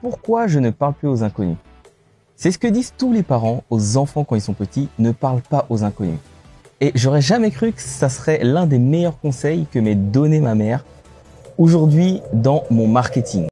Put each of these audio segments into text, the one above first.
pourquoi je ne parle plus aux inconnus? C'est ce que disent tous les parents aux enfants quand ils sont petits, ne parle pas aux inconnus. Et j'aurais jamais cru que ça serait l'un des meilleurs conseils que m'ait donné ma mère aujourd'hui dans mon marketing.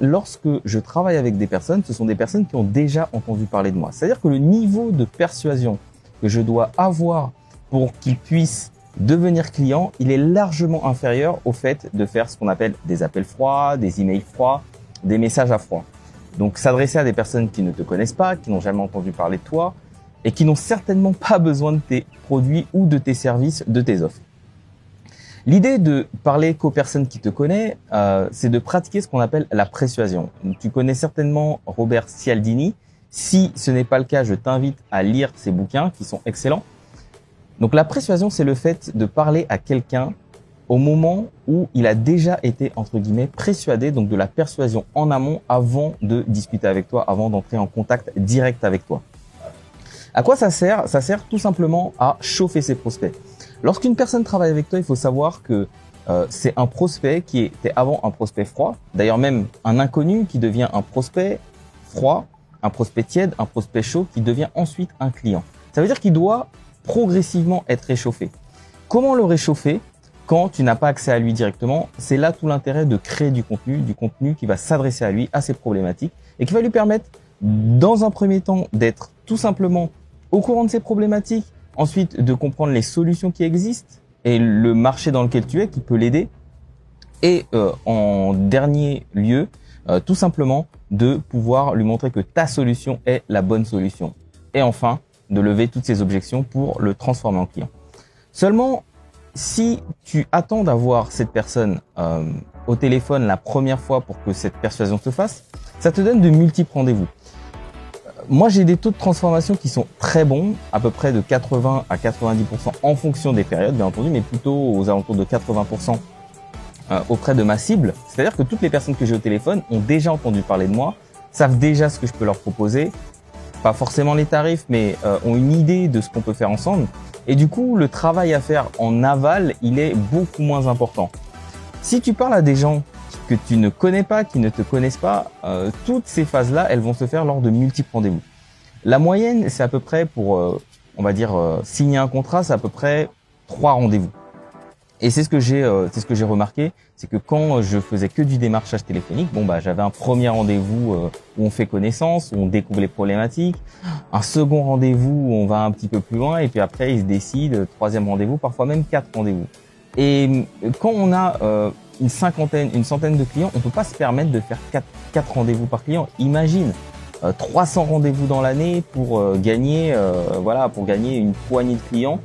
Lorsque je travaille avec des personnes, ce sont des personnes qui ont déjà entendu parler de moi. C'est-à-dire que le niveau de persuasion que je dois avoir pour qu'ils puissent devenir clients, il est largement inférieur au fait de faire ce qu'on appelle des appels froids, des emails froids, des messages à froid. Donc s'adresser à des personnes qui ne te connaissent pas, qui n'ont jamais entendu parler de toi et qui n'ont certainement pas besoin de tes produits ou de tes services, de tes offres. L'idée de parler qu'aux personnes qui te connaissent, euh, c'est de pratiquer ce qu'on appelle la persuasion. Tu connais certainement Robert Cialdini. Si ce n'est pas le cas, je t'invite à lire ses bouquins qui sont excellents. Donc la persuasion, c'est le fait de parler à quelqu'un au moment où il a déjà été, entre guillemets, persuadé, donc de la persuasion en amont avant de discuter avec toi, avant d'entrer en contact direct avec toi. À quoi ça sert? Ça sert tout simplement à chauffer ses prospects. Lorsqu'une personne travaille avec toi, il faut savoir que euh, c'est un prospect qui était avant un prospect froid. D'ailleurs, même un inconnu qui devient un prospect froid, un prospect tiède, un prospect chaud qui devient ensuite un client. Ça veut dire qu'il doit progressivement être réchauffé. Comment le réchauffer quand tu n'as pas accès à lui directement? C'est là tout l'intérêt de créer du contenu, du contenu qui va s'adresser à lui, à ses problématiques, et qui va lui permettre, dans un premier temps, d'être tout simplement au courant de ses problématiques, ensuite de comprendre les solutions qui existent et le marché dans lequel tu es qui peut l'aider, et euh, en dernier lieu, euh, tout simplement de pouvoir lui montrer que ta solution est la bonne solution. Et enfin, de lever toutes ces objections pour le transformer en client. Seulement, si tu attends d'avoir cette personne euh, au téléphone la première fois pour que cette persuasion se fasse, ça te donne de multiples rendez-vous. Moi, j'ai des taux de transformation qui sont très bons, à peu près de 80 à 90% en fonction des périodes, bien entendu, mais plutôt aux alentours de 80% euh, auprès de ma cible. C'est-à-dire que toutes les personnes que j'ai au téléphone ont déjà entendu parler de moi, savent déjà ce que je peux leur proposer, pas forcément les tarifs, mais euh, ont une idée de ce qu'on peut faire ensemble. Et du coup, le travail à faire en aval, il est beaucoup moins important. Si tu parles à des gens que tu ne connais pas, qui ne te connaissent pas, euh, toutes ces phases-là, elles vont se faire lors de multiples rendez-vous. La moyenne, c'est à peu près pour, euh, on va dire, euh, signer un contrat, c'est à peu près trois rendez-vous. Et c'est ce que j'ai, c'est ce que j'ai remarqué, c'est que quand je faisais que du démarchage téléphonique, bon bah j'avais un premier rendez-vous où on fait connaissance, où on découvre les problématiques, un second rendez-vous où on va un petit peu plus loin, et puis après il se décide, troisième rendez-vous, parfois même quatre rendez-vous. Et quand on a une cinquantaine, une centaine de clients, on peut pas se permettre de faire quatre, rendez-vous par client. Imagine 300 euh, rendez-vous dans l'année pour euh, gagner, euh, voilà, pour gagner une poignée de clients.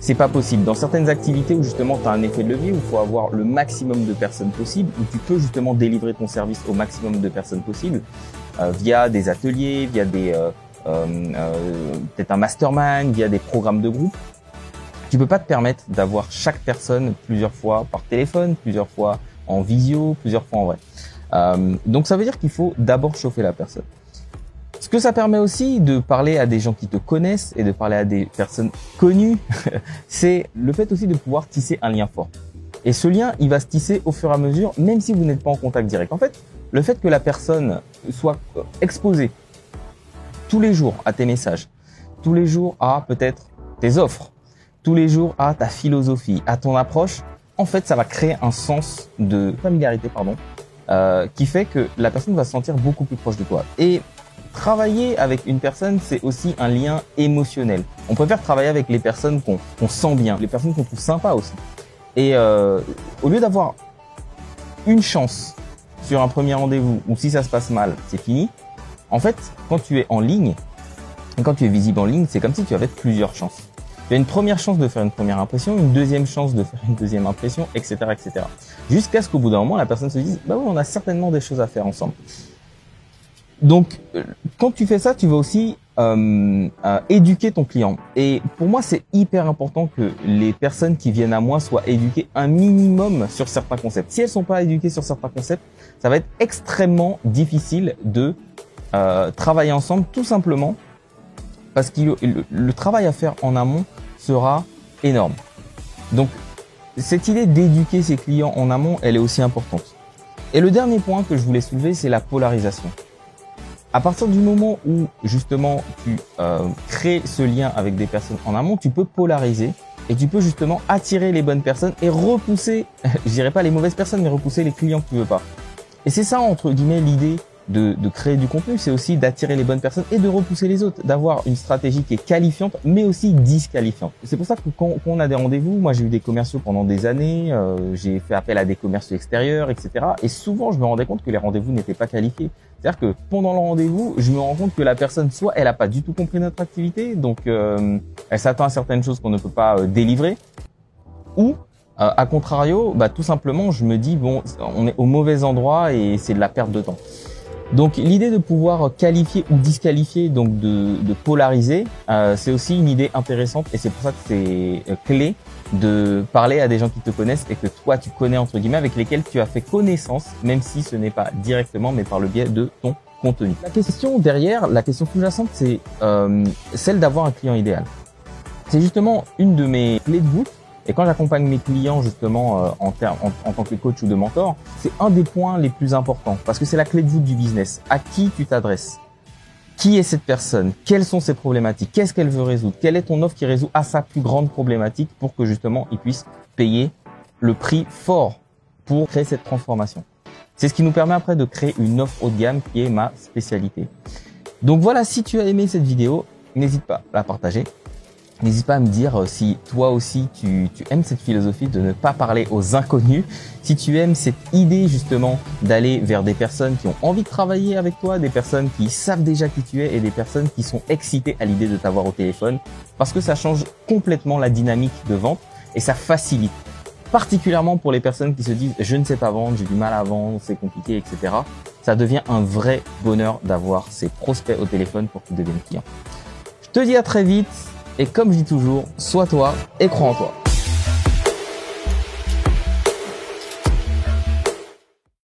C'est pas possible. Dans certaines activités où justement tu as un effet de levier, où il faut avoir le maximum de personnes possible, où tu peux justement délivrer ton service au maximum de personnes possible, via des ateliers, via des peut-être un mastermind, via des programmes de groupe. Tu peux pas te permettre d'avoir chaque personne plusieurs fois par téléphone, plusieurs fois en visio, plusieurs fois en vrai. Euh, donc ça veut dire qu'il faut d'abord chauffer la personne. Ce que ça permet aussi de parler à des gens qui te connaissent et de parler à des personnes connues, c'est le fait aussi de pouvoir tisser un lien fort. Et ce lien, il va se tisser au fur et à mesure, même si vous n'êtes pas en contact direct. En fait, le fait que la personne soit exposée tous les jours à tes messages, tous les jours à peut-être tes offres, tous les jours à ta philosophie, à ton approche, en fait, ça va créer un sens de familiarité, pardon, euh, qui fait que la personne va se sentir beaucoup plus proche de toi. Et travailler avec une personne, c'est aussi un lien émotionnel. On préfère travailler avec les personnes qu'on sent bien, les personnes qu'on trouve sympas aussi. Et euh, au lieu d'avoir une chance sur un premier rendez-vous, ou si ça se passe mal, c'est fini. En fait, quand tu es en ligne, quand tu es visible en ligne, c'est comme si tu avais plusieurs chances. Il y a une première chance de faire une première impression, une deuxième chance de faire une deuxième impression, etc., etc. Jusqu'à ce qu'au bout d'un moment, la personne se dise, bah oui, on a certainement des choses à faire ensemble. Donc, euh, quand tu fais ça, tu vas aussi euh, euh, éduquer ton client. Et pour moi, c'est hyper important que les personnes qui viennent à moi soient éduquées un minimum sur certains concepts. Si elles sont pas éduquées sur certains concepts, ça va être extrêmement difficile de travailler ensemble, tout simplement parce que le, travail à faire en amont sera énorme. Donc, cette idée d'éduquer ses clients en amont, elle est aussi importante. Et le dernier point que je voulais soulever, c'est la polarisation. À partir du moment où justement tu euh, crées ce lien avec des personnes en amont, tu peux polariser et tu peux justement attirer les bonnes personnes et repousser, je dirais pas les mauvaises personnes, mais repousser les clients que tu veux pas. Et c'est ça entre guillemets l'idée de, de, créer du contenu, c'est aussi d'attirer les bonnes personnes et de repousser les autres, d'avoir une stratégie qui est qualifiante, mais aussi disqualifiante. C'est pour ça que quand, quand on a des rendez-vous, moi j'ai eu des commerciaux pendant des années, euh, j'ai fait appel à des commerciaux extérieurs, etc. Et souvent je me rendais compte que les rendez-vous n'étaient pas qualifiés. C'est-à-dire que pendant le rendez-vous, je me rends compte que la personne, soit elle a pas du tout compris notre activité, donc euh, elle s'attend à certaines choses qu'on ne peut pas euh, délivrer, ou euh, à contrario, bah, tout simplement, je me dis bon, on est au mauvais endroit et c'est de la perte de temps. Donc l'idée de pouvoir qualifier ou disqualifier, donc de, de polariser, euh, c'est aussi une idée intéressante et c'est pour ça que c'est euh, clé de parler à des gens qui te connaissent et que toi tu connais entre guillemets avec lesquels tu as fait connaissance, même si ce n'est pas directement mais par le biais de ton contenu. La question derrière, la question sous-jacente, c'est euh, celle d'avoir un client idéal. C'est justement une de mes clés de voûte et quand j'accompagne mes clients justement euh, en, en, en, tant que coach ou de mentor, c'est un des points les plus importants. Parce que c'est la clé de voûte du business. À qui tu t'adresses? Qui est cette personne? Quelles sont ses problématiques? Qu'est-ce qu'elle veut résoudre? Quelle est ton offre qui résout à sa plus grande problématique pour que justement il puisse payer le prix fort pour créer cette transformation? C'est ce qui nous permet après de créer une offre haut de gamme qui est ma spécialité. Donc voilà, si tu as aimé cette vidéo, n'hésite pas à la partager N'hésite pas à me dire euh, si toi aussi tu, tu, aimes cette philosophie de ne pas parler aux inconnus, si tu aimes cette idée justement d'aller vers des personnes qui ont envie de travailler avec toi, des personnes qui savent déjà qui tu es et des personnes qui sont excitées à l'idée de t'avoir au téléphone, parce que ça change complètement la dynamique de vente et ça facilite. Particulièrement pour les personnes qui se disent je ne sais pas vendre, j'ai du mal à vendre, c'est compliqué, etc. Ça devient un vrai bonheur d'avoir ces prospects au téléphone pour qu'ils deviennent clients. Je te dis à très vite et comme je dis toujours, sois toi et crois en toi.